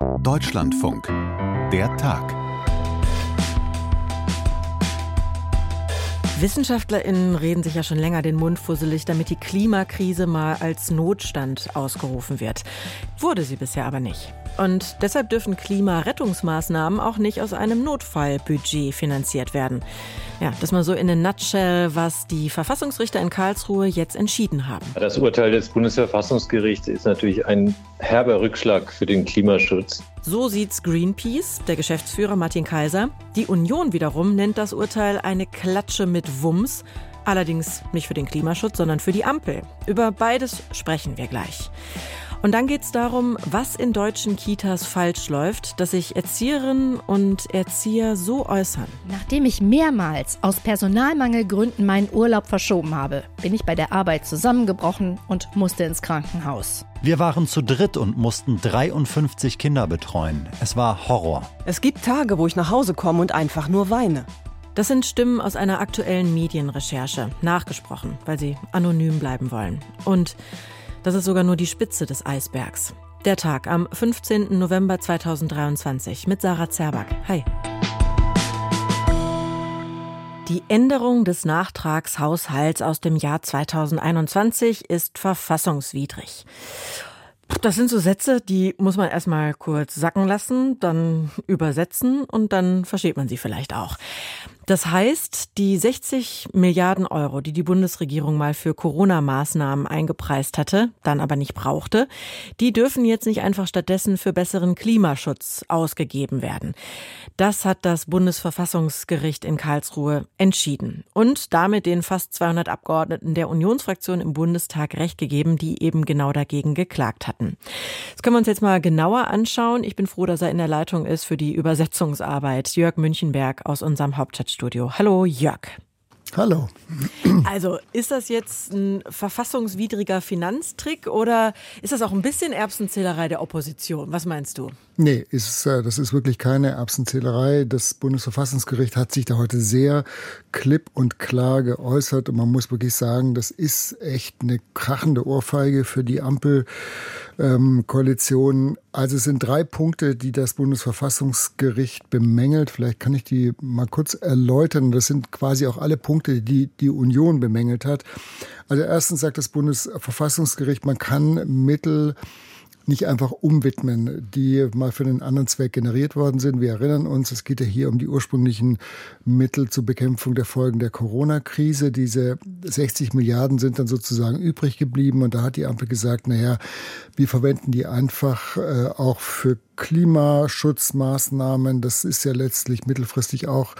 Deutschlandfunk. Der Tag. WissenschaftlerInnen reden sich ja schon länger den Mund fusselig, damit die Klimakrise mal als Notstand ausgerufen wird. Wurde sie bisher aber nicht. Und deshalb dürfen Klimarettungsmaßnahmen auch nicht aus einem Notfallbudget finanziert werden. Ja, das mal so in a nutshell, was die Verfassungsrichter in Karlsruhe jetzt entschieden haben. Das Urteil des Bundesverfassungsgerichts ist natürlich ein herber Rückschlag für den Klimaschutz. So sieht's Greenpeace, der Geschäftsführer Martin Kaiser. Die Union wiederum nennt das Urteil eine Klatsche mit Wumms. Allerdings nicht für den Klimaschutz, sondern für die Ampel. Über beides sprechen wir gleich. Und dann geht es darum, was in deutschen Kitas falsch läuft, dass sich Erzieherinnen und Erzieher so äußern. Nachdem ich mehrmals aus Personalmangelgründen meinen Urlaub verschoben habe, bin ich bei der Arbeit zusammengebrochen und musste ins Krankenhaus. Wir waren zu dritt und mussten 53 Kinder betreuen. Es war Horror. Es gibt Tage, wo ich nach Hause komme und einfach nur weine. Das sind Stimmen aus einer aktuellen Medienrecherche, nachgesprochen, weil sie anonym bleiben wollen. Und das ist sogar nur die Spitze des Eisbergs. Der Tag am 15. November 2023 mit Sarah Zerback. Hi. Die Änderung des Nachtragshaushalts aus dem Jahr 2021 ist verfassungswidrig. Das sind so Sätze, die muss man erstmal kurz sacken lassen, dann übersetzen und dann versteht man sie vielleicht auch. Das heißt, die 60 Milliarden Euro, die die Bundesregierung mal für Corona-Maßnahmen eingepreist hatte, dann aber nicht brauchte, die dürfen jetzt nicht einfach stattdessen für besseren Klimaschutz ausgegeben werden. Das hat das Bundesverfassungsgericht in Karlsruhe entschieden und damit den fast 200 Abgeordneten der Unionsfraktion im Bundestag recht gegeben, die eben genau dagegen geklagt hatten. Das können wir uns jetzt mal genauer anschauen. Ich bin froh, dass er in der Leitung ist für die Übersetzungsarbeit. Jörg Münchenberg aus unserem Hauptstadtstudio. Studio. Hallo Jörg. Hallo. Also ist das jetzt ein verfassungswidriger Finanztrick oder ist das auch ein bisschen Erbsenzählerei der Opposition? Was meinst du? Nee, ist, äh, das ist wirklich keine Erbsenzählerei. Das Bundesverfassungsgericht hat sich da heute sehr klipp und klar geäußert und man muss wirklich sagen, das ist echt eine krachende Ohrfeige für die Ampelkoalition. Ähm, also es sind drei Punkte, die das Bundesverfassungsgericht bemängelt. Vielleicht kann ich die mal kurz erläutern. Das sind quasi auch alle Punkte, die die Union bemängelt hat. Also erstens sagt das Bundesverfassungsgericht, man kann Mittel nicht einfach umwidmen, die mal für einen anderen Zweck generiert worden sind. Wir erinnern uns, es geht ja hier um die ursprünglichen Mittel zur Bekämpfung der Folgen der Corona-Krise. Diese 60 Milliarden sind dann sozusagen übrig geblieben und da hat die Ampel gesagt, naja, wir verwenden die einfach äh, auch für Klimaschutzmaßnahmen. Das ist ja letztlich mittelfristig auch,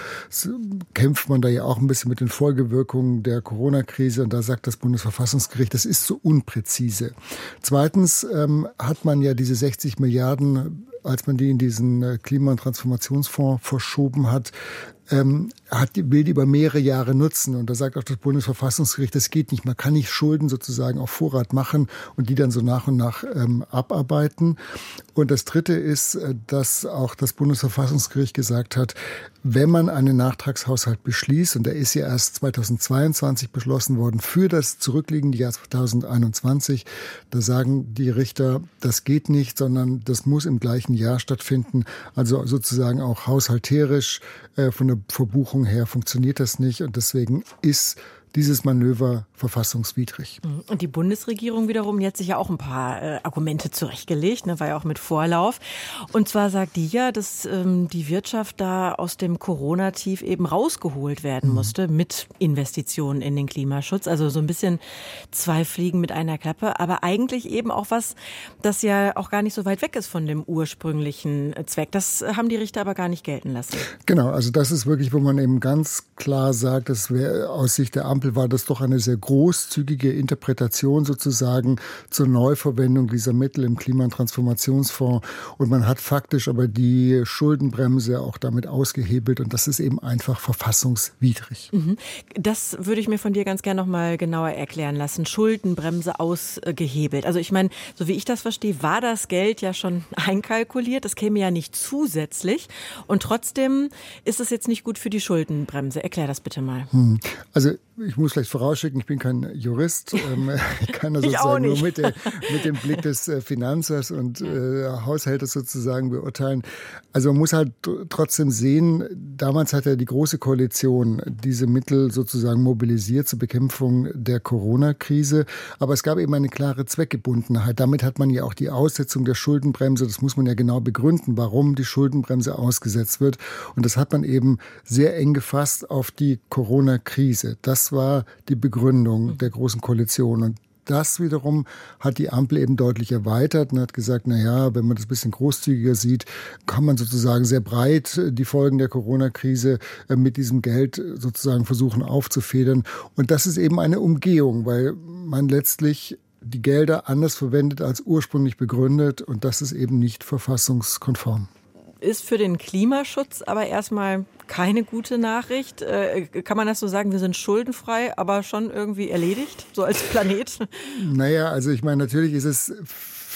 kämpft man da ja auch ein bisschen mit den Folgewirkungen der Corona-Krise. Und da sagt das Bundesverfassungsgericht, das ist so unpräzise. Zweitens ähm, hat man ja diese 60 Milliarden als man die in diesen äh, Klima- und Transformationsfonds verschoben hat, ähm, hat, will die über mehrere Jahre nutzen. Und da sagt auch das Bundesverfassungsgericht, das geht nicht. Man kann nicht Schulden sozusagen auf Vorrat machen und die dann so nach und nach ähm, abarbeiten. Und das Dritte ist, äh, dass auch das Bundesverfassungsgericht gesagt hat, wenn man einen Nachtragshaushalt beschließt, und der ist ja erst 2022 beschlossen worden für das zurückliegende Jahr 2021, da sagen die Richter, das geht nicht, sondern das muss im gleichen Jahr stattfinden. Also sozusagen auch haushalterisch äh, von der Verbuchung her funktioniert das nicht. Und deswegen ist dieses Manöver verfassungswidrig. Mhm. Und die Bundesregierung wiederum, die hat sich ja auch ein paar äh, Argumente zurechtgelegt, ne, war ja auch mit Vorlauf. Und zwar sagt die ja, dass ähm, die Wirtschaft da aus dem Corona-Tief eben rausgeholt werden mhm. musste mit Investitionen in den Klimaschutz. Also so ein bisschen zwei Fliegen mit einer Klappe, aber eigentlich eben auch was, das ja auch gar nicht so weit weg ist von dem ursprünglichen äh, Zweck. Das haben die Richter aber gar nicht gelten lassen. Genau, also das ist wirklich, wo man eben ganz klar sagt, das wäre aus Sicht der Ampel Ampel war das doch eine sehr großzügige Interpretation sozusagen zur Neuverwendung dieser Mittel im Klima- und man hat faktisch aber die Schuldenbremse auch damit ausgehebelt. Und das ist eben einfach verfassungswidrig. Mhm. Das würde ich mir von dir ganz gerne noch mal genauer erklären lassen. Schuldenbremse ausgehebelt. Also ich meine, so wie ich das verstehe, war das Geld ja schon einkalkuliert. Das käme ja nicht zusätzlich. Und trotzdem ist es jetzt nicht gut für die Schuldenbremse. Erklär das bitte mal. Hm. Also ich muss vielleicht vorausschicken, ich bin kein Jurist. Ähm, ich kann das sozusagen nur mit, der, mit, dem Blick des äh, Finanzers und äh, Haushälters sozusagen beurteilen. Also man muss halt trotzdem sehen, damals hat ja die Große Koalition diese Mittel sozusagen mobilisiert zur Bekämpfung der Corona-Krise. Aber es gab eben eine klare Zweckgebundenheit. Damit hat man ja auch die Aussetzung der Schuldenbremse, das muss man ja genau begründen, warum die Schuldenbremse ausgesetzt wird. Und das hat man eben sehr eng gefasst auf die Corona-Krise. Das war die Begründung der Großen Koalition. Und das wiederum hat die Ampel eben deutlich erweitert und hat gesagt, na ja, wenn man das ein bisschen großzügiger sieht, kann man sozusagen sehr breit die Folgen der Corona-Krise äh, mit diesem Geld sozusagen versuchen aufzufedern. Und das ist eben eine Umgehung, weil man letztlich die Gelder anders verwendet als ursprünglich begründet und das ist eben nicht verfassungskonform ist für den Klimaschutz aber erstmal keine gute Nachricht. Äh, kann man das so sagen, wir sind schuldenfrei, aber schon irgendwie erledigt, so als Planet? Naja, also ich meine, natürlich ist es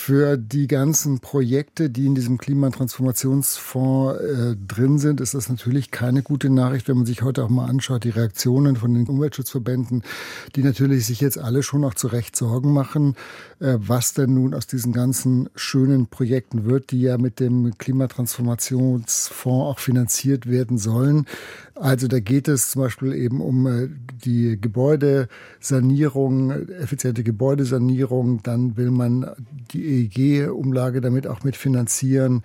für die ganzen Projekte, die in diesem Klimatransformationsfonds äh, drin sind, ist das natürlich keine gute Nachricht, wenn man sich heute auch mal anschaut, die Reaktionen von den Umweltschutzverbänden, die natürlich sich jetzt alle schon auch zu Recht Sorgen machen, äh, was denn nun aus diesen ganzen schönen Projekten wird, die ja mit dem Klimatransformationsfonds auch finanziert werden sollen. Also da geht es zum Beispiel eben um äh, die Gebäudesanierung, effiziente Gebäudesanierung. Dann will man die EEG-Umlage damit auch mitfinanzieren.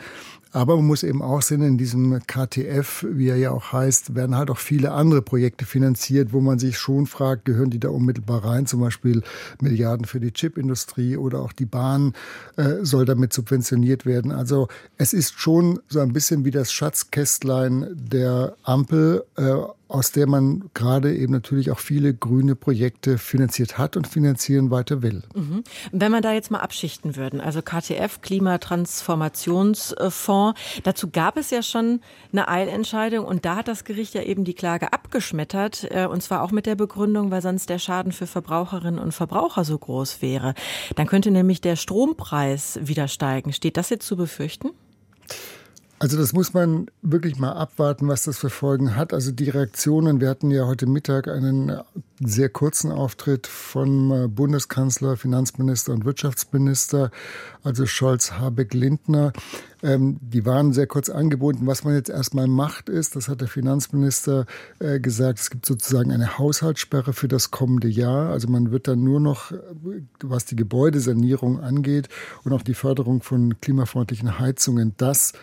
Aber man muss eben auch sehen, in diesem KTF, wie er ja auch heißt, werden halt auch viele andere Projekte finanziert, wo man sich schon fragt, gehören die da unmittelbar rein? Zum Beispiel Milliarden für die Chipindustrie oder auch die Bahn äh, soll damit subventioniert werden. Also es ist schon so ein bisschen wie das Schatzkästlein der Ampel. Äh, aus der man gerade eben natürlich auch viele grüne Projekte finanziert hat und finanzieren weiter will. Mhm. Wenn man da jetzt mal abschichten würden, also KTF, Klimatransformationsfonds, dazu gab es ja schon eine Eilentscheidung und da hat das Gericht ja eben die Klage abgeschmettert äh, und zwar auch mit der Begründung, weil sonst der Schaden für Verbraucherinnen und Verbraucher so groß wäre. Dann könnte nämlich der Strompreis wieder steigen. Steht das jetzt zu befürchten? Also das muss man wirklich mal abwarten, was das für Folgen hat. Also die Reaktionen, wir hatten ja heute Mittag einen sehr kurzen Auftritt von äh, Bundeskanzler, Finanzminister und Wirtschaftsminister, also Scholz, Habeck, Lindner. Ähm, die waren sehr kurz angebunden. Was man jetzt erstmal macht, ist, das hat der Finanzminister äh, gesagt, es gibt sozusagen eine Haushaltssperre für das kommende Jahr. Also man wird dann nur noch, äh, was die Gebäudesanierung angeht und auch die Förderung von klimafreundlichen Heizungen, das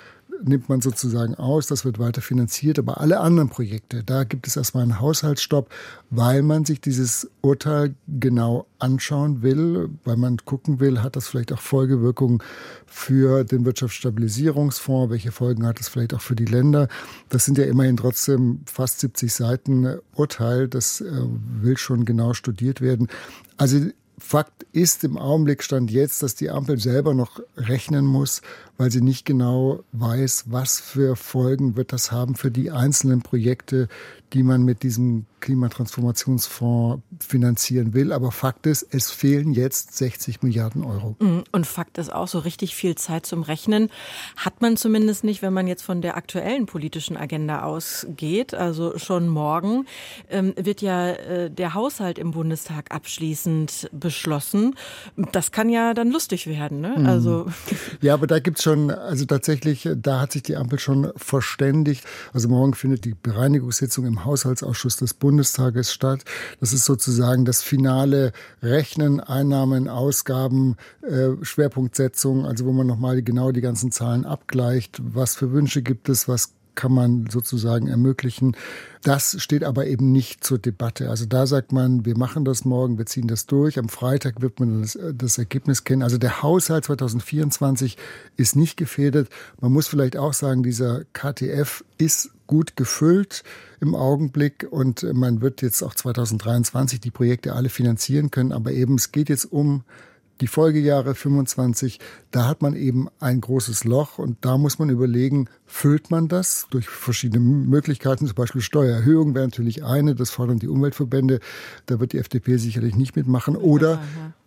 nimmt man sozusagen aus, das wird weiter finanziert. Aber alle anderen Projekte, da gibt es erstmal einen Haushaltsstopp, weil man sich dieses Urteil genau anschauen will, weil man gucken will, hat das vielleicht auch Folgewirkungen für den Wirtschaftsstabilisierungsfonds, welche Folgen hat das vielleicht auch für die Länder. Das sind ja immerhin trotzdem fast 70 Seiten Urteil, das äh, will schon genau studiert werden. Also Fakt ist im Augenblick stand jetzt, dass die Ampel selber noch rechnen muss, weil sie nicht genau weiß, was für Folgen wird das haben für die einzelnen Projekte, die man mit diesem Klimatransformationsfonds finanzieren will. Aber Fakt ist, es fehlen jetzt 60 Milliarden Euro. Mhm. Und Fakt ist auch, so richtig viel Zeit zum Rechnen hat man zumindest nicht, wenn man jetzt von der aktuellen politischen Agenda ausgeht. Also schon morgen ähm, wird ja äh, der Haushalt im Bundestag abschließend beschlossen. Das kann ja dann lustig werden. Ne? Mhm. Also ja, aber da gibt es schon, also tatsächlich, da hat sich die Ampel schon verständigt. Also morgen findet die Bereinigungssitzung im Haushaltsausschuss des Bundestages statt. Das ist sozusagen das finale Rechnen, Einnahmen, Ausgaben, äh, Schwerpunktsetzung, also wo man nochmal genau die ganzen Zahlen abgleicht. Was für Wünsche gibt es, was kann man sozusagen ermöglichen. Das steht aber eben nicht zur Debatte. Also da sagt man, wir machen das morgen, wir ziehen das durch. Am Freitag wird man das, das Ergebnis kennen. Also der Haushalt 2024 ist nicht gefährdet. Man muss vielleicht auch sagen, dieser KTF ist gut gefüllt im Augenblick und man wird jetzt auch 2023 die Projekte alle finanzieren können. Aber eben es geht jetzt um die Folgejahre 25, da hat man eben ein großes Loch und da muss man überlegen, füllt man das durch verschiedene Möglichkeiten, zum Beispiel Steuererhöhung wäre natürlich eine, das fordern die Umweltverbände, da wird die FDP sicherlich nicht mitmachen, oder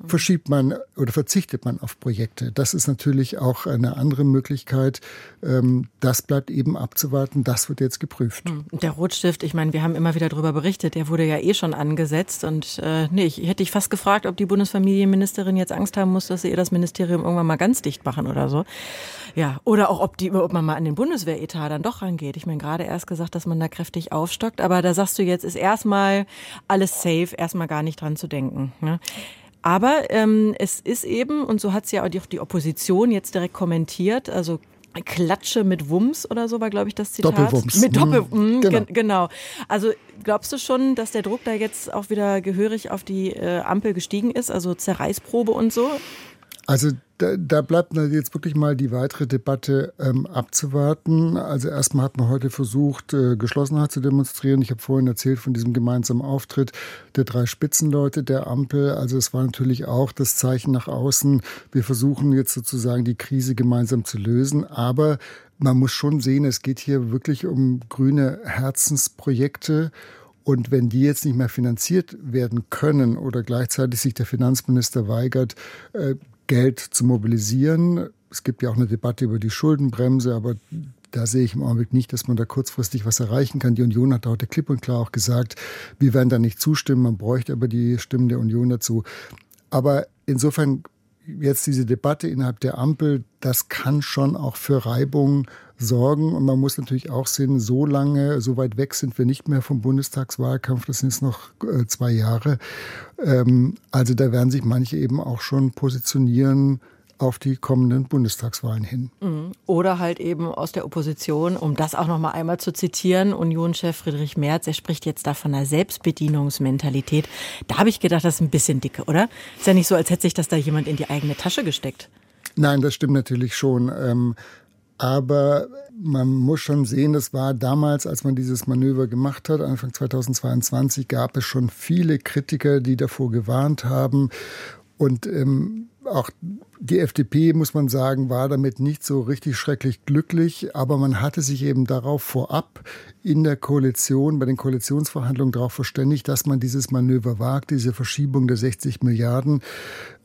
verschiebt man oder verzichtet man auf Projekte. Das ist natürlich auch eine andere Möglichkeit. Ähm, das bleibt eben abzuwarten, das wird jetzt geprüft. Hm. Der Rotstift, ich meine, wir haben immer wieder darüber berichtet, der wurde ja eh schon angesetzt und äh, nee, ich hätte ich fast gefragt, ob die Bundesfamilienministerin jetzt Angst haben muss, dass sie ihr das Ministerium irgendwann mal ganz dicht machen oder so. Ja, oder auch, ob, die, ob man mal an den Bundeswehretat dann doch rangeht. Ich meine, gerade erst gesagt, dass man da kräftig aufstockt, aber da sagst du jetzt, ist erstmal alles safe, erstmal gar nicht dran zu denken. Ne? Aber ähm, es ist eben, und so hat es ja auch die, Opposition jetzt direkt kommentiert, also Klatsche mit Wumms oder so war, glaube ich, das Zitat. Doppelwumms. Mit Doppel, mhm, genau. genau. Also glaubst du schon, dass der Druck da jetzt auch wieder gehörig auf die äh, Ampel gestiegen ist, also Zerreißprobe und so? Also da, da bleibt jetzt wirklich mal die weitere Debatte ähm, abzuwarten. Also erstmal hat man heute versucht, äh, Geschlossenheit zu demonstrieren. Ich habe vorhin erzählt von diesem gemeinsamen Auftritt der drei Spitzenleute der Ampel. Also es war natürlich auch das Zeichen nach außen. Wir versuchen jetzt sozusagen die Krise gemeinsam zu lösen. Aber man muss schon sehen, es geht hier wirklich um grüne Herzensprojekte. Und wenn die jetzt nicht mehr finanziert werden können oder gleichzeitig sich der Finanzminister weigert, äh, Geld zu mobilisieren. Es gibt ja auch eine Debatte über die Schuldenbremse, aber da sehe ich im Augenblick nicht, dass man da kurzfristig was erreichen kann. Die Union hat heute klipp und klar auch gesagt, wir werden da nicht zustimmen, man bräuchte aber die Stimmen der Union dazu. Aber insofern jetzt diese Debatte innerhalb der Ampel, das kann schon auch für Reibung sorgen. Und man muss natürlich auch sehen, so lange, so weit weg sind wir nicht mehr vom Bundestagswahlkampf. Das sind jetzt noch äh, zwei Jahre. Ähm, also da werden sich manche eben auch schon positionieren, auf die kommenden Bundestagswahlen hin. Mhm. Oder halt eben aus der Opposition, um das auch noch mal einmal zu zitieren, Unionschef Friedrich Merz, er spricht jetzt da von einer Selbstbedienungsmentalität. Da habe ich gedacht, das ist ein bisschen dicke, oder? Ist ja nicht so, als hätte sich das da jemand in die eigene Tasche gesteckt. Nein, das stimmt natürlich schon. Ähm, aber man muss schon sehen, das war damals, als man dieses Manöver gemacht hat, Anfang 2022, gab es schon viele Kritiker, die davor gewarnt haben. Und ähm, auch die FDP, muss man sagen, war damit nicht so richtig schrecklich glücklich, aber man hatte sich eben darauf vorab in der Koalition, bei den Koalitionsverhandlungen darauf verständigt, dass man dieses Manöver wagt, diese Verschiebung der 60 Milliarden.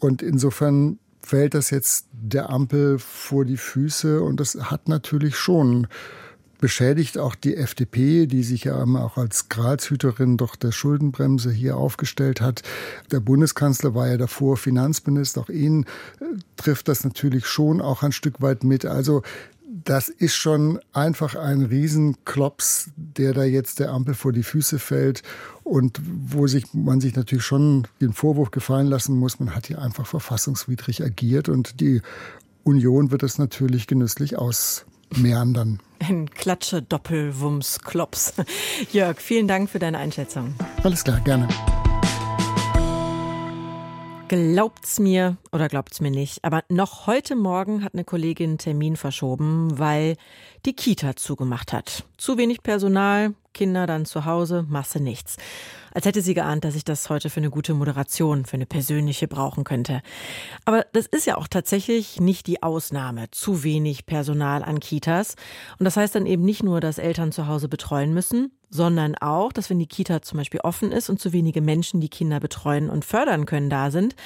Und insofern fällt das jetzt der Ampel vor die Füße und das hat natürlich schon beschädigt auch die FDP, die sich ja auch als Gralshüterin doch der Schuldenbremse hier aufgestellt hat. Der Bundeskanzler war ja davor Finanzminister, auch ihn äh, trifft das natürlich schon auch ein Stück weit mit. Also das ist schon einfach ein Riesenklops, der da jetzt der Ampel vor die Füße fällt und wo sich man sich natürlich schon den Vorwurf gefallen lassen muss, man hat hier einfach verfassungswidrig agiert und die Union wird es natürlich genüsslich ausmeandern. Ein Klatsche, Doppelwumms, Klops. Jörg, vielen Dank für deine Einschätzung. Alles klar, gerne. Glaubt's mir oder glaubt's mir nicht, aber noch heute Morgen hat eine Kollegin einen Termin verschoben, weil die Kita zugemacht hat. Zu wenig Personal, Kinder dann zu Hause, Masse nichts. Als hätte sie geahnt, dass ich das heute für eine gute Moderation, für eine persönliche brauchen könnte. Aber das ist ja auch tatsächlich nicht die Ausnahme. Zu wenig Personal an Kitas. Und das heißt dann eben nicht nur, dass Eltern zu Hause betreuen müssen, sondern auch, dass wenn die Kita zum Beispiel offen ist und zu wenige Menschen die Kinder betreuen und fördern können da sind,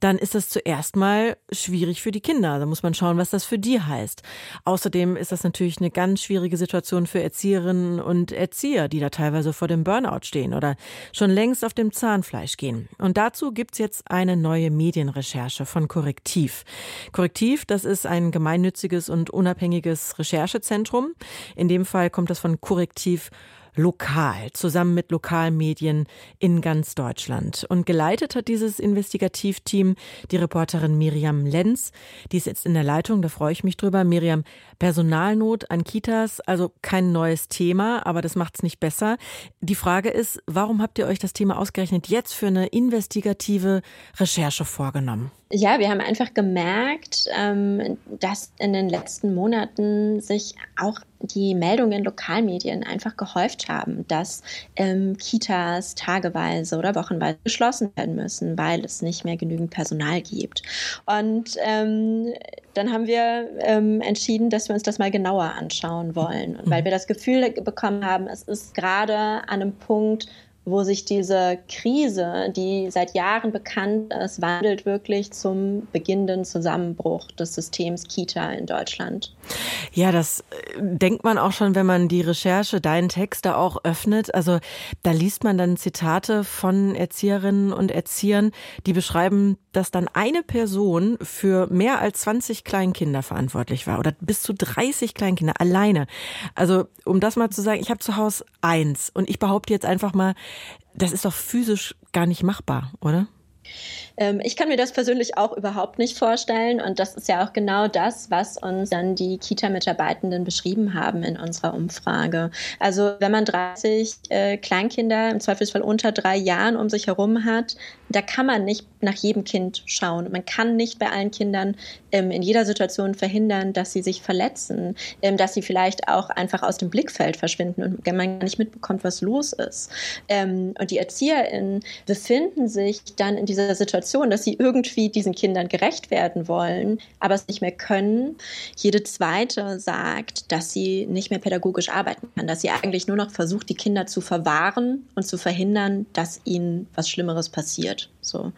dann ist das zuerst mal schwierig für die Kinder. Da muss man schauen, was das für die heißt. Außerdem ist das natürlich eine ganz schwierige Situation für Erzieherinnen und Erzieher, die da teilweise vor dem Burnout stehen oder schon längst auf dem Zahnfleisch gehen. Und dazu gibt's jetzt eine neue Medienrecherche von Korrektiv. Korrektiv, das ist ein gemeinnütziges und unabhängiges Recherchezentrum. In dem Fall kommt das von Korrektiv lokal, zusammen mit Lokalmedien in ganz Deutschland. Und geleitet hat dieses Investigativteam die Reporterin Miriam Lenz. Die ist jetzt in der Leitung, da freue ich mich drüber. Miriam, Personalnot an Kitas, also kein neues Thema, aber das macht es nicht besser. Die Frage ist, warum habt ihr euch das Thema ausgerechnet jetzt für eine investigative Recherche vorgenommen? Ja, wir haben einfach gemerkt, ähm, dass in den letzten Monaten sich auch die Meldungen in Lokalmedien einfach gehäuft haben, dass ähm, Kitas tageweise oder wochenweise geschlossen werden müssen, weil es nicht mehr genügend Personal gibt. Und ähm, dann haben wir ähm, entschieden, dass wir uns das mal genauer anschauen wollen, und weil wir das Gefühl bekommen haben, es ist gerade an einem Punkt, wo sich diese Krise, die seit Jahren bekannt ist, wandelt wirklich zum beginnenden Zusammenbruch des Systems Kita in Deutschland. Ja, das äh, denkt man auch schon, wenn man die Recherche, deinen Text da auch öffnet. Also da liest man dann Zitate von Erzieherinnen und Erziehern, die beschreiben, dass dann eine Person für mehr als 20 Kleinkinder verantwortlich war oder bis zu 30 Kleinkinder alleine. Also um das mal zu sagen, ich habe zu Hause eins und ich behaupte jetzt einfach mal, das ist doch physisch gar nicht machbar, oder? Ähm, ich kann mir das persönlich auch überhaupt nicht vorstellen. Und das ist ja auch genau das, was uns dann die Kita-Mitarbeitenden beschrieben haben in unserer Umfrage. Also wenn man 30 äh, Kleinkinder, im Zweifelsfall unter drei Jahren um sich herum hat, da kann man nicht nach jedem Kind schauen. Man kann nicht bei allen Kindern ähm, in jeder Situation verhindern, dass sie sich verletzen, ähm, dass sie vielleicht auch einfach aus dem Blickfeld verschwinden und man gar nicht mitbekommt, was los ist. Ähm, und die ErzieherInnen befinden sich dann in dieser Situation, dass sie irgendwie diesen Kindern gerecht werden wollen, aber es nicht mehr können. Jede zweite sagt, dass sie nicht mehr pädagogisch arbeiten kann, dass sie eigentlich nur noch versucht, die Kinder zu verwahren und zu verhindern, dass ihnen was Schlimmeres passiert. So.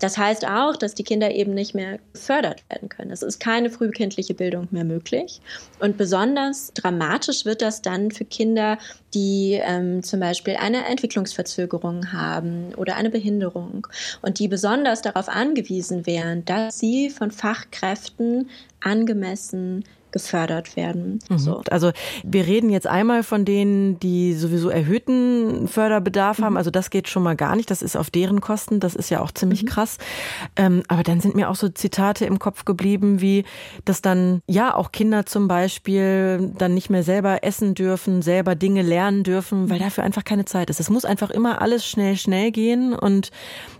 Das heißt auch, dass die Kinder eben nicht mehr gefördert werden können. Es ist keine frühkindliche Bildung mehr möglich. Und besonders dramatisch wird das dann für Kinder, die ähm, zum Beispiel eine Entwicklungsverzögerung haben oder eine Behinderung und die besonders darauf angewiesen wären, dass sie von Fachkräften angemessen gefördert werden. Mhm. So. Also wir reden jetzt einmal von denen, die sowieso erhöhten Förderbedarf mhm. haben. Also das geht schon mal gar nicht. Das ist auf deren Kosten. Das ist ja auch ziemlich mhm. krass. Ähm, aber dann sind mir auch so Zitate im Kopf geblieben, wie dass dann ja auch Kinder zum Beispiel dann nicht mehr selber essen dürfen, selber Dinge lernen dürfen, weil dafür einfach keine Zeit ist. Es muss einfach immer alles schnell, schnell gehen und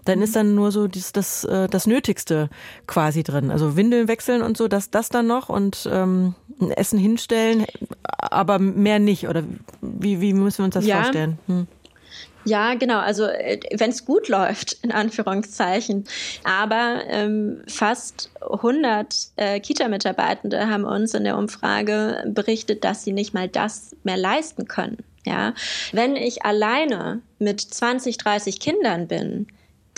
dann ist dann nur so das, das, äh, das Nötigste quasi drin. Also Windeln wechseln und so, das, das dann noch und ähm, Essen hinstellen, aber mehr nicht. Oder wie, wie müssen wir uns das ja. vorstellen? Hm. Ja, genau. Also äh, wenn es gut läuft, in Anführungszeichen. Aber ähm, fast 100 äh, Kita-Mitarbeitende haben uns in der Umfrage berichtet, dass sie nicht mal das mehr leisten können. Ja, wenn ich alleine mit 20, 30 Kindern bin,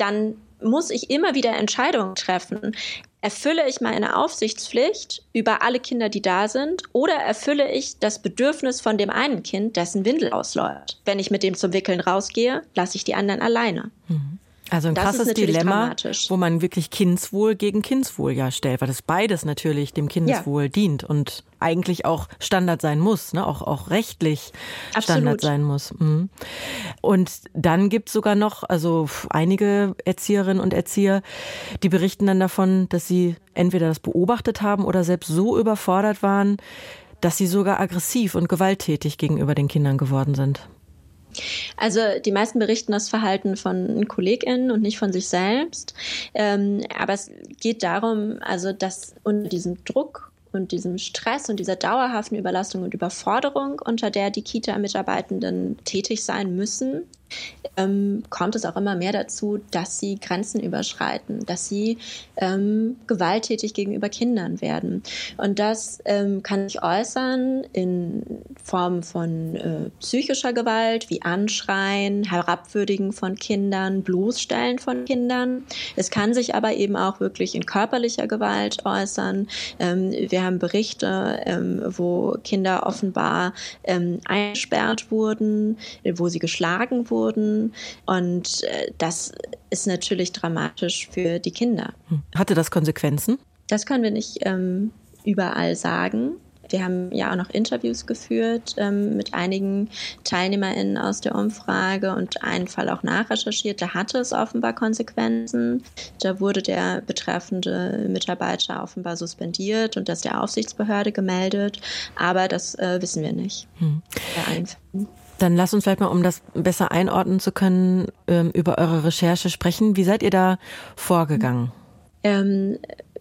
dann muss ich immer wieder Entscheidungen treffen. Erfülle ich meine Aufsichtspflicht über alle Kinder, die da sind, oder erfülle ich das Bedürfnis von dem einen Kind, dessen Windel ausläuft? Wenn ich mit dem zum Wickeln rausgehe, lasse ich die anderen alleine. Mhm. Also ein das krasses Dilemma, wo man wirklich Kindswohl gegen Kindswohl ja stellt, weil das beides natürlich dem Kindeswohl ja. dient und eigentlich auch Standard sein muss, ne? auch, auch rechtlich Absolut. Standard sein muss. Mhm. Und dann gibt es sogar noch, also einige Erzieherinnen und Erzieher, die berichten dann davon, dass sie entweder das beobachtet haben oder selbst so überfordert waren, dass sie sogar aggressiv und gewalttätig gegenüber den Kindern geworden sind. Also die meisten berichten das Verhalten von KollegInnen und nicht von sich selbst. Ähm, aber es geht darum, also dass unter diesem Druck und diesem Stress und dieser dauerhaften Überlastung und Überforderung, unter der die Kita-Mitarbeitenden tätig sein müssen, ähm, kommt es auch immer mehr dazu, dass sie Grenzen überschreiten, dass sie ähm, gewalttätig gegenüber Kindern werden. Und das ähm, kann sich äußern in Form von äh, psychischer Gewalt, wie Anschreien, Herabwürdigen von Kindern, Bloßstellen von Kindern. Es kann sich aber eben auch wirklich in körperlicher Gewalt äußern. Ähm, wir haben Berichte, ähm, wo Kinder offenbar ähm, eingesperrt wurden, wo sie geschlagen wurden wurden. Und äh, das ist natürlich dramatisch für die Kinder. Hm. Hatte das Konsequenzen? Das können wir nicht ähm, überall sagen. Wir haben ja auch noch Interviews geführt ähm, mit einigen TeilnehmerInnen aus der Umfrage und einen Fall auch nachrecherchiert. Da hatte es offenbar Konsequenzen. Da wurde der betreffende Mitarbeiter offenbar suspendiert und das der Aufsichtsbehörde gemeldet. Aber das äh, wissen wir nicht. Hm. Dann lass uns vielleicht mal, um das besser einordnen zu können, ähm, über eure Recherche sprechen. Wie seid ihr da vorgegangen? Ähm,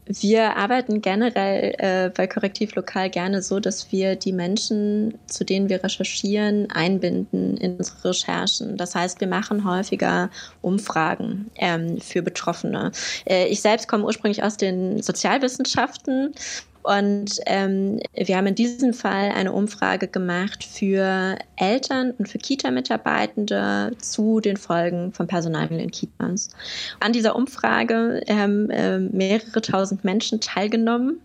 wir arbeiten generell äh, bei Korrektiv Lokal gerne so, dass wir die Menschen, zu denen wir recherchieren, einbinden in unsere Recherchen. Das heißt, wir machen häufiger Umfragen ähm, für Betroffene. Äh, ich selbst komme ursprünglich aus den Sozialwissenschaften und ähm, wir haben in diesem Fall eine Umfrage gemacht für Eltern und für Kita-Mitarbeitende zu den Folgen von Personalmangel in Kitas. An dieser Umfrage haben äh, mehrere tausend Menschen teilgenommen.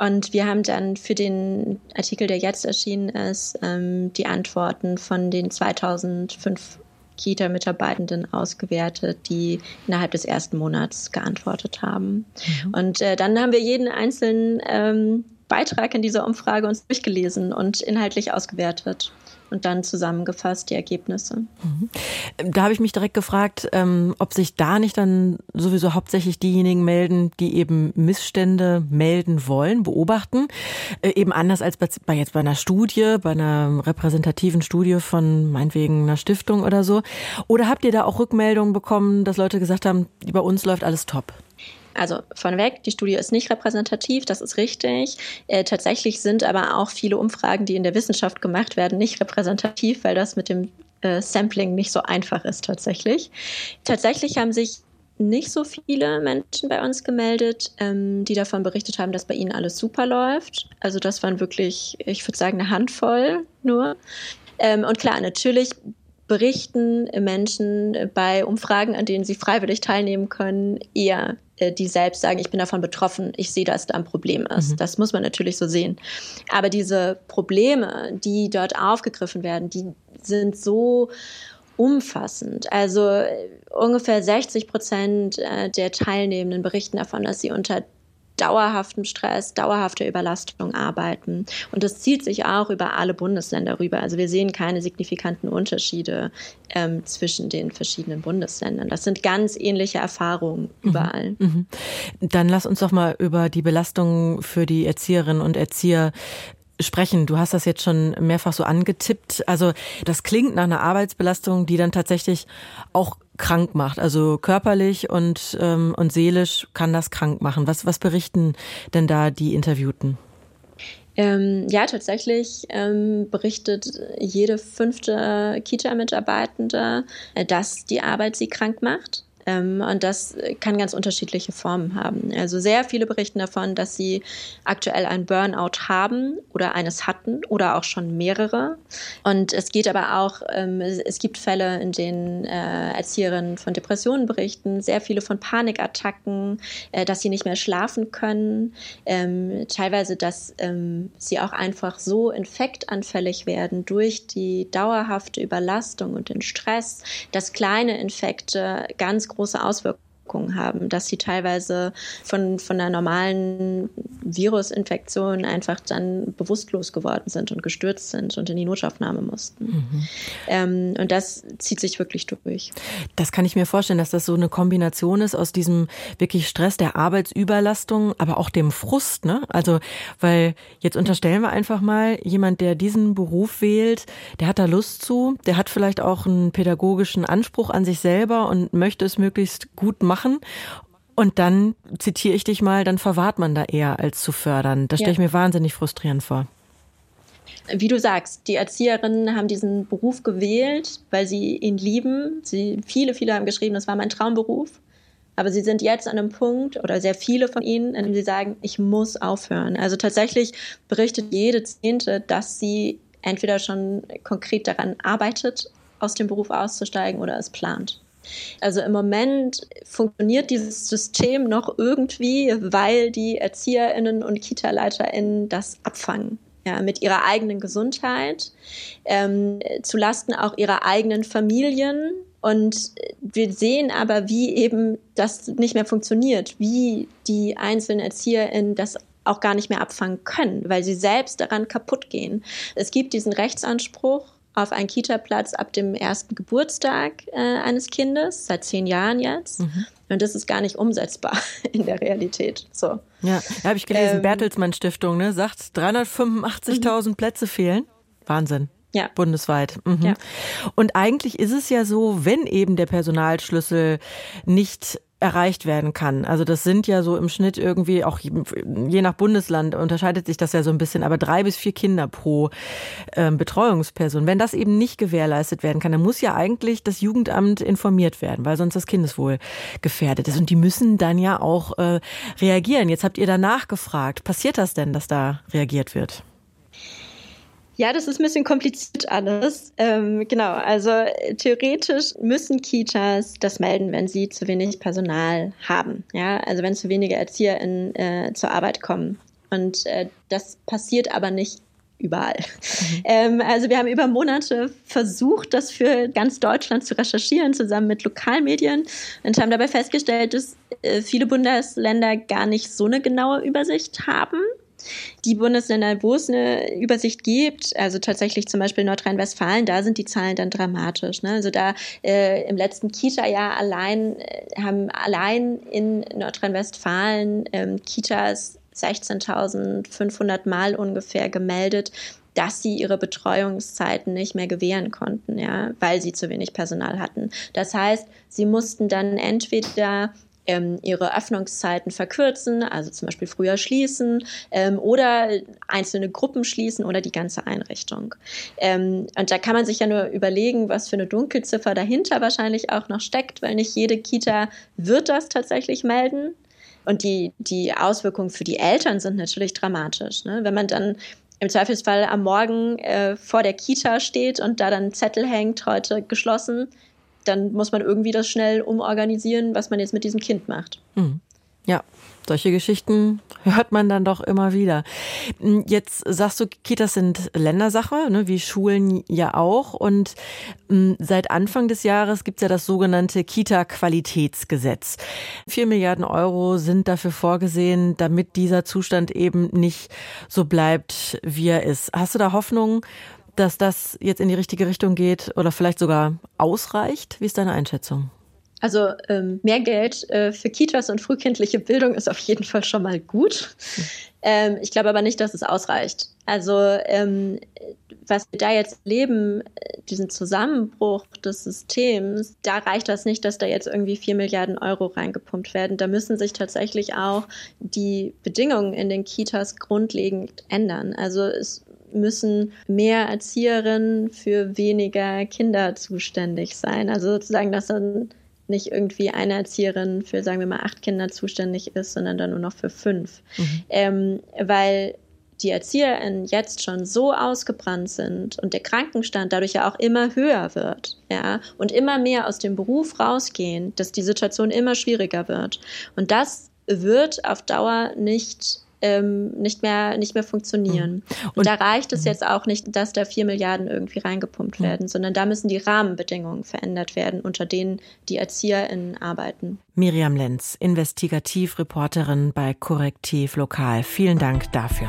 Und wir haben dann für den Artikel, der jetzt erschienen ist, ähm, die Antworten von den 2005 Kita-Mitarbeitenden ausgewertet, die innerhalb des ersten Monats geantwortet haben. Mhm. Und äh, dann haben wir jeden einzelnen ähm, Beitrag in dieser Umfrage uns durchgelesen und inhaltlich ausgewertet und dann zusammengefasst die Ergebnisse. Mhm. Da habe ich mich direkt gefragt, ähm, ob sich da nicht dann sowieso hauptsächlich diejenigen melden, die eben Missstände melden wollen, beobachten. Äh, eben anders als bei, jetzt bei einer Studie, bei einer repräsentativen Studie von meinetwegen einer Stiftung oder so. Oder habt ihr da auch Rückmeldungen bekommen, dass Leute gesagt haben, bei uns läuft alles top? Also vorneweg, die Studie ist nicht repräsentativ, das ist richtig. Äh, tatsächlich sind aber auch viele Umfragen, die in der Wissenschaft gemacht werden, nicht repräsentativ, weil das mit dem äh, Sampling nicht so einfach ist tatsächlich. Tatsächlich haben sich nicht so viele Menschen bei uns gemeldet, ähm, die davon berichtet haben, dass bei ihnen alles super läuft. Also das waren wirklich, ich würde sagen, eine Handvoll nur. Ähm, und klar, natürlich berichten Menschen bei Umfragen, an denen sie freiwillig teilnehmen können, eher äh, die selbst sagen, ich bin davon betroffen, ich sehe, dass da ein Problem ist. Mhm. Das muss man natürlich so sehen. Aber diese Probleme, die dort aufgegriffen werden, die sind so umfassend. Also äh, ungefähr 60 Prozent äh, der Teilnehmenden berichten davon, dass sie unter dauerhaftem Stress, dauerhafter Überlastung arbeiten. Und das zieht sich auch über alle Bundesländer rüber. Also wir sehen keine signifikanten Unterschiede ähm, zwischen den verschiedenen Bundesländern. Das sind ganz ähnliche Erfahrungen mhm. überall. Mhm. Dann lass uns doch mal über die Belastung für die Erzieherinnen und Erzieher sprechen. Du hast das jetzt schon mehrfach so angetippt. Also das klingt nach einer Arbeitsbelastung, die dann tatsächlich auch krank macht. Also körperlich und, ähm, und seelisch kann das krank machen. Was, was berichten denn da die Interviewten? Ähm, ja, tatsächlich ähm, berichtet jede fünfte Kita-Mitarbeitende, äh, dass die Arbeit sie krank macht. Ähm, und das kann ganz unterschiedliche Formen haben. Also sehr viele berichten davon, dass sie aktuell ein Burnout haben oder eines hatten oder auch schon mehrere. Und es geht aber auch, ähm, es gibt Fälle, in denen äh, Erzieherinnen von Depressionen berichten, sehr viele von Panikattacken, äh, dass sie nicht mehr schlafen können, ähm, teilweise, dass sie auch einfach so infektanfällig werden durch die dauerhafte Überlastung und den Stress, dass kleine Infekte ganz große Auswirkungen haben, dass sie teilweise von, von einer normalen Virusinfektion einfach dann bewusstlos geworden sind und gestürzt sind und in die Notaufnahme mussten. Mhm. Ähm, und das zieht sich wirklich durch. Das kann ich mir vorstellen, dass das so eine Kombination ist aus diesem wirklich Stress der Arbeitsüberlastung, aber auch dem Frust. Ne? Also, weil jetzt unterstellen wir einfach mal, jemand, der diesen Beruf wählt, der hat da Lust zu, der hat vielleicht auch einen pädagogischen Anspruch an sich selber und möchte es möglichst gut machen. Und dann zitiere ich dich mal, dann verwahrt man da eher als zu fördern. Das stelle ich mir wahnsinnig frustrierend vor. Wie du sagst, die Erzieherinnen haben diesen Beruf gewählt, weil sie ihn lieben. Sie, viele, viele haben geschrieben, das war mein Traumberuf. Aber sie sind jetzt an einem Punkt, oder sehr viele von ihnen, in dem sie sagen, ich muss aufhören. Also tatsächlich berichtet jede Zehnte, dass sie entweder schon konkret daran arbeitet, aus dem Beruf auszusteigen oder es plant. Also im Moment funktioniert dieses System noch irgendwie, weil die Erzieherinnen und Kita-Leiterinnen das abfangen. Ja, mit ihrer eigenen Gesundheit, ähm, zu Lasten auch ihrer eigenen Familien. Und wir sehen aber, wie eben das nicht mehr funktioniert, wie die einzelnen ErzieherInnen das auch gar nicht mehr abfangen können, weil sie selbst daran kaputt gehen. Es gibt diesen Rechtsanspruch auf einen Kita-Platz ab dem ersten Geburtstag äh, eines Kindes, seit zehn Jahren jetzt. Mhm. Und das ist gar nicht umsetzbar in der Realität. So. Ja, da habe ich gelesen, ähm, Bertelsmann Stiftung ne, sagt, 385.000 mhm. Plätze fehlen. Wahnsinn. Ja. Bundesweit. Mhm. Ja. Und eigentlich ist es ja so, wenn eben der Personalschlüssel nicht erreicht werden kann. Also das sind ja so im Schnitt irgendwie, auch je nach Bundesland unterscheidet sich das ja so ein bisschen, aber drei bis vier Kinder pro äh, Betreuungsperson. Wenn das eben nicht gewährleistet werden kann, dann muss ja eigentlich das Jugendamt informiert werden, weil sonst das Kindeswohl gefährdet ist. Und die müssen dann ja auch äh, reagieren. Jetzt habt ihr danach gefragt. Passiert das denn, dass da reagiert wird? Ja, das ist ein bisschen kompliziert alles. Ähm, genau, also theoretisch müssen Kitas das melden, wenn sie zu wenig Personal haben. Ja, also wenn zu wenige ErzieherInnen äh, zur Arbeit kommen. Und äh, das passiert aber nicht überall. Mhm. Ähm, also wir haben über Monate versucht, das für ganz Deutschland zu recherchieren, zusammen mit Lokalmedien und haben dabei festgestellt, dass äh, viele Bundesländer gar nicht so eine genaue Übersicht haben die Bundesländer, wo es eine Übersicht gibt, also tatsächlich zum Beispiel Nordrhein-Westfalen, da sind die Zahlen dann dramatisch. Ne? Also da äh, im letzten Kita-Jahr allein äh, haben allein in Nordrhein-Westfalen ähm, Kitas 16.500 Mal ungefähr gemeldet, dass sie ihre Betreuungszeiten nicht mehr gewähren konnten, ja, weil sie zu wenig Personal hatten. Das heißt, sie mussten dann entweder ähm, ihre Öffnungszeiten verkürzen, also zum Beispiel früher schließen ähm, oder einzelne Gruppen schließen oder die ganze Einrichtung. Ähm, und da kann man sich ja nur überlegen, was für eine Dunkelziffer dahinter wahrscheinlich auch noch steckt, weil nicht jede Kita wird das tatsächlich melden. Und die, die Auswirkungen für die Eltern sind natürlich dramatisch. Ne? Wenn man dann im Zweifelsfall am Morgen äh, vor der Kita steht und da dann Zettel hängt, heute geschlossen, dann muss man irgendwie das schnell umorganisieren, was man jetzt mit diesem Kind macht. Mhm. Ja, solche Geschichten hört man dann doch immer wieder. Hm, jetzt sagst du, Kitas sind Ländersache, ne, wie Schulen ja auch. Und mh, hm, seit Anfang des Jahres gibt es ja das sogenannte Kita-Qualitätsgesetz. Vier Milliarden Euro sind dafür vorgesehen, damit dieser Zustand eben nicht so bleibt, wie er ist. Hast du da Hoffnung, dass das jetzt in die richtige Richtung geht oder vielleicht sogar ausreicht? Wie ist deine Einschätzung? Also ähm, mehr Geld äh, für Kitas und frühkindliche Bildung ist auf jeden Fall schon mal gut. Ähm, ich glaube aber nicht, dass es ausreicht. Also ähm, was wir da jetzt erleben, diesen Zusammenbruch des Systems, da reicht das nicht, dass da jetzt irgendwie vier Milliarden Euro reingepumpt werden. Da müssen sich tatsächlich auch die Bedingungen in den Kitas grundlegend ändern. Also es müssen mehr Erzieherinnen für weniger Kinder zuständig sein. Also sozusagen, dass dann nicht irgendwie eine Erzieherin für, sagen wir mal, acht Kinder zuständig ist, sondern dann nur noch für fünf. Mhm. Ähm, weil die ErzieherInnen jetzt schon so ausgebrannt sind und der Krankenstand dadurch ja auch immer höher wird, ja, und immer mehr aus dem Beruf rausgehen, dass die Situation immer schwieriger wird. Und das wird auf Dauer nicht ähm, nicht mehr nicht mehr funktionieren. Mhm. Und, und, da reicht es mhm. jetzt auch nicht, dass da vier Milliarden irgendwie reingepumpt mhm. werden, sondern da müssen die Rahmenbedingungen verändert werden, unter denen die ErzieherInnen arbeiten. Miriam Lenz, Investigativreporterin bei Korrektiv Lokal. Vielen Dank dafür.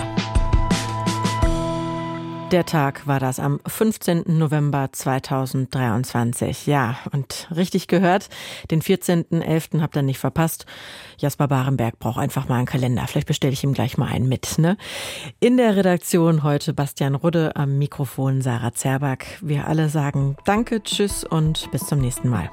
Der Tag war das am 15. November 2023. Ja, und richtig gehört, den 14.11. habt ihr nicht verpasst. Jasper Barenberg braucht einfach mal einen Kalender. Vielleicht bestelle ich ihm gleich mal einen mit. Ne? In der Redaktion heute Bastian Rudde, am Mikrofon Sarah Zerback. Wir alle sagen Danke, Tschüss und bis zum nächsten Mal.